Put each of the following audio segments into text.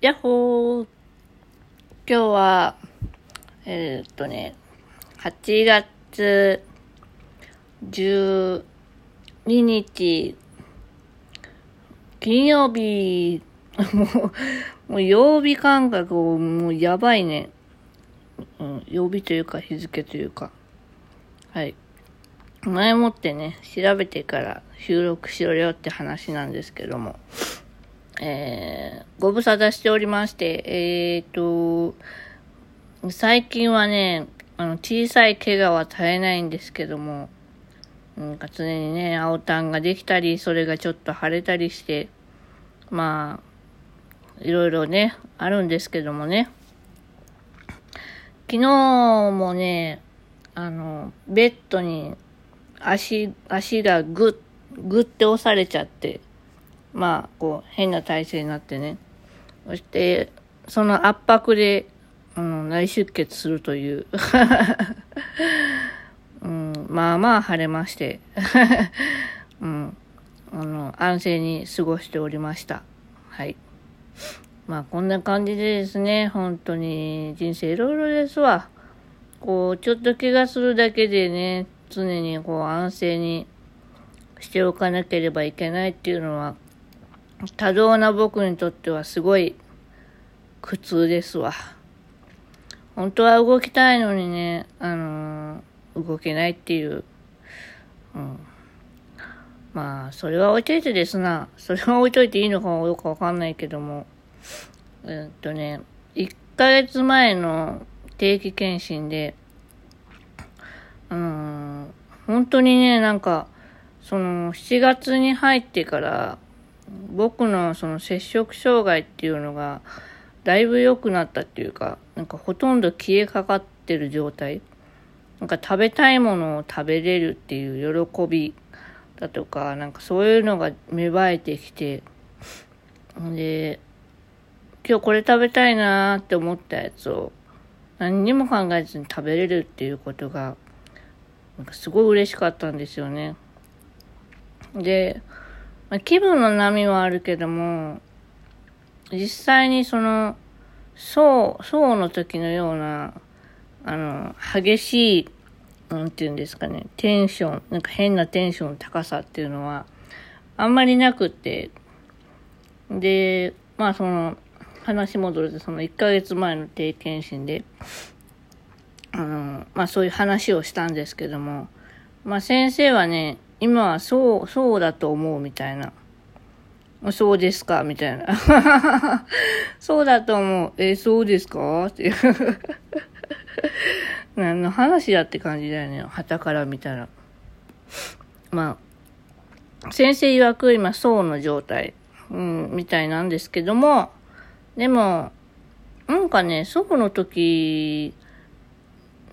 やっほー今日は、えー、っとね、8月12日、金曜日、もう、もう曜日感覚をもうやばいね。うん、曜日というか日付というか。はい。前もってね、調べてから収録しろよって話なんですけども。えー、ご無沙汰しておりまして、えーと、最近はね、あの、小さい怪我は絶えないんですけども、なんか常にね、青タンができたり、それがちょっと腫れたりして、まあ、いろいろね、あるんですけどもね。昨日もね、あの、ベッドに足、足がぐっ、ぐって押されちゃって、まあ、こう、変な体勢になってね。そして、その圧迫で、うん、内出血するという。うん、まあまあ腫れまして。うん、あの、安静に過ごしておりました。はい。まあこんな感じでですね、本当に人生いろいろですわ。こう、ちょっと怪我するだけでね、常にこう安静にしておかなければいけないっていうのは多動な僕にとってはすごい苦痛ですわ。本当は動きたいのにね、あのー、動けないっていう。うん。まあ、それは置いといてですな。それは置いといていいのかどうかわかんないけども。えっとね、1ヶ月前の定期検診で、うん、本当にね、なんか、その、7月に入ってから、僕のその摂食障害っていうのがだいぶ良くなったっていうかなんかほとんど消えかかってる状態なんか食べたいものを食べれるっていう喜びだとかなんかそういうのが芽生えてきてで今日これ食べたいなーって思ったやつを何にも考えずに食べれるっていうことがなんかすごい嬉しかったんですよね。で、まあ、気分の波はあるけども、実際にその、そう、そうの時のような、あの、激しい、なんていうんですかね、テンション、なんか変なテンションの高さっていうのは、あんまりなくって、で、まあその、話戻ると、その1ヶ月前の定検診で、あの、まあそういう話をしたんですけども、まあ先生はね、今はそう、そうだと思うみたいな。そうですかみたいな。そうだと思う。えそうですか？っていう 何の話だって感じだよね。旗から見たら。まあ、先生曰く今、そうの状態、うん、みたいなんですけども、でも、なんかね、祖母の時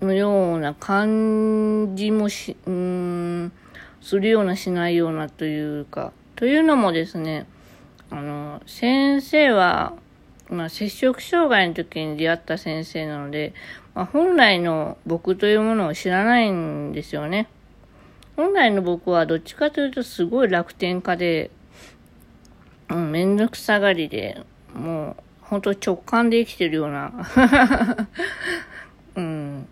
のような感じもし、うーん、するようなしないようなというか、というのもですね、あの、先生は、まあ、摂食障害の時に出会った先生なので、まあ、本来の僕というものを知らないんですよね。本来の僕はどっちかというとすごい楽天家で、うん、めんどくさがりで、もう、本当直感で生きてるような、うん、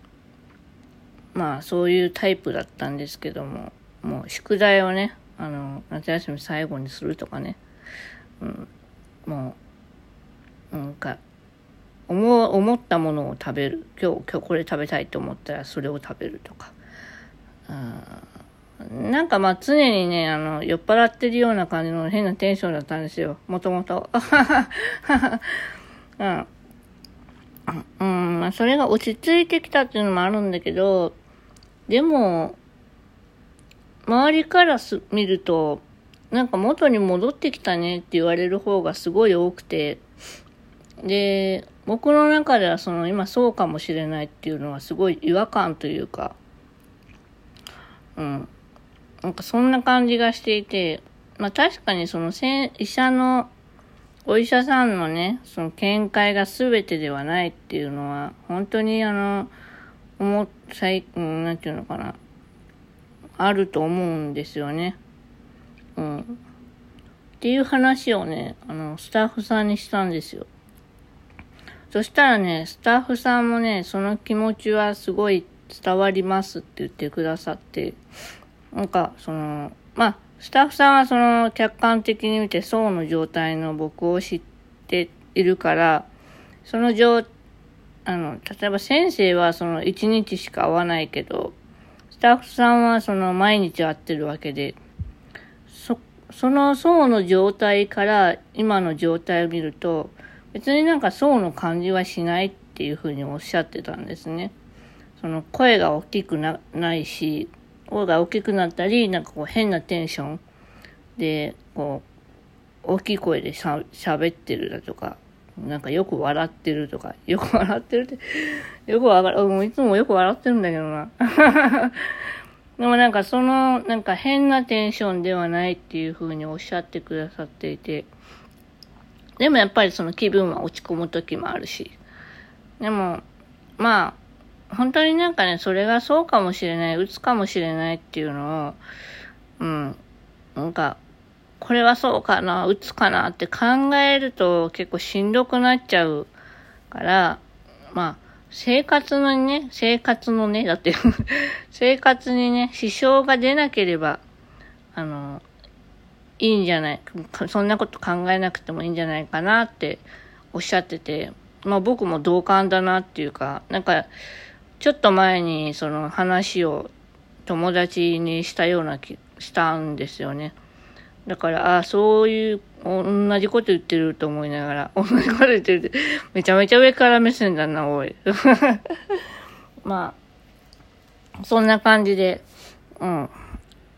まあそういうタイプだったんですけども、もう宿題をね、あの、夏休み最後にするとかね、うん、もう、なんか、思思ったものを食べる。今日今日これ食べたいと思ったらそれを食べるとか。なんかまあ常にねあの酔っ払ってるような感じの変なテンションだったんですよ。もともと。うん。うんまあそれが落ち着いてきたっていうのもあるんだけどでも周りからす見ると、なんか元に戻ってきたねって言われる方がすごい多くて、で、僕の中ではその今そうかもしれないっていうのはすごい違和感というか、うん。なんかそんな感じがしていて、まあ確かにその医者の、お医者さんのね、その見解が全てではないっていうのは、本当にあの、思っ、最、うん、なんていうのかな。あると思うんですよね。うん。っていう話をね、あの、スタッフさんにしたんですよ。そしたらね、スタッフさんもね、その気持ちはすごい伝わりますって言ってくださって、なんか、その、まあ、スタッフさんはその客観的に見て層の状態の僕を知っているから、その状、あの、例えば先生はその1日しか会わないけど、タッフさんはその毎日会ってるわけで、そ、その層の状態から今の状態を見ると、別になんか層の感じはしないっていうふうにおっしゃってたんですね。その声が大きくなないし、声が大きくなったり、なんかこう変なテンションで、こう、大きい声でしゃ喋ってるだとか、なんかよく笑ってるとか、よく笑ってるって、よく笑、もういつもよく笑ってるんだけどな。でもなんかその、なんか変なテンションではないっていう風におっしゃってくださっていて、でもやっぱりその気分は落ち込む時もあるし、でも、まあ、本当になんかね、それがそうかもしれない、打つかもしれないっていうのを、うん、なんか、これはそうかな、打つかなって考えると結構しんどくなっちゃうから、まあ、生活のね、生活のね、だって 生活にね、支障が出なければ、あの、いいんじゃない、そんなこと考えなくてもいいんじゃないかなっておっしゃってて、まあ僕も同感だなっていうか、なんか、ちょっと前にその話を友達にしたような気、したんですよね。だから、ああ、そういう、同じこと言ってると思いながら、同じこと言ってるって、めちゃめちゃ上から目線だな、おい。まあ、そんな感じで、うん。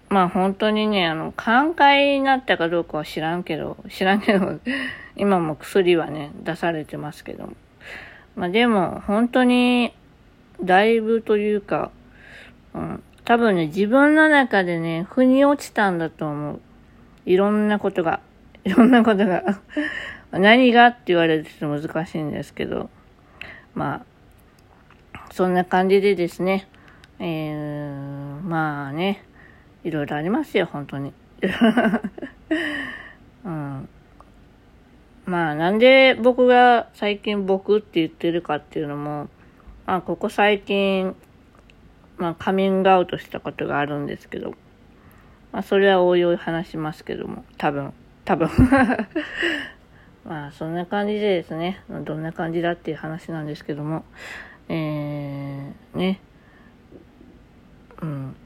まあ本当にね、あの、寛解になったかどうかは知らんけど、知らんけど、今も薬はね、出されてますけども。まあでも、本当に、だいぶというか、うん、多分ね、自分の中でね、腑に落ちたんだと思う。いろんなことが、いろんなことが 何がって言われると難しいんですけど、まあ、そんな感じでですね、えー、まあね、いろいろありますよ、本当に。うん、まあ、なんで僕が最近僕って言ってるかっていうのも、まあ、ここ最近、まあ、カミングアウトしたことがあるんですけど、まあ、それはおいおい話しますけども、多分、多分。まあ、そんな感じでですね、どんな感じだっていう話なんですけども、えー、ね、うん、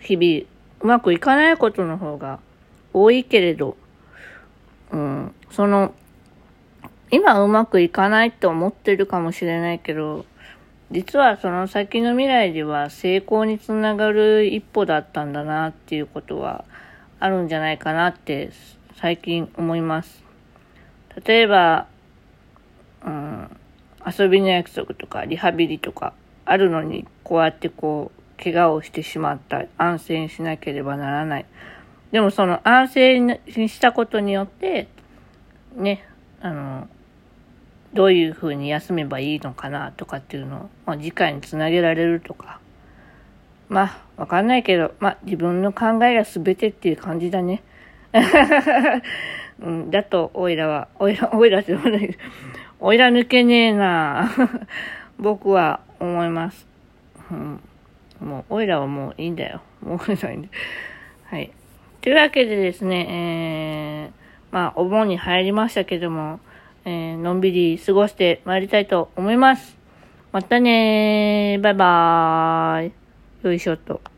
日々、うまくいかないことの方が多いけれど、うん、その、今うまくいかないって思ってるかもしれないけど、実はその先の未来では成功につながる一歩だったんだなっていうことはあるんじゃないかなって最近思います。例えば、うん、遊びの約束とかリハビリとかあるのにこうやってこう怪我をしてしまった安静にしなければならない。でもその安静にしたことによってね、あの、どういうふうに休めばいいのかなとかっていうのを、まあ、次回につなげられるとか。まあ、わかんないけど、まあ、自分の考えが全てっていう感じだね。うん、だと、おいらは、おいら、おいらって言わないおいら抜けねえな 僕は思います。うん、もう、おいらはもういいんだよ。もういいんだ。はい。というわけでですね、えー、まあ、お盆に入りましたけども、えー、のんびり過ごして参りたいと思います。またねー。バイバーイ。よいしょっと。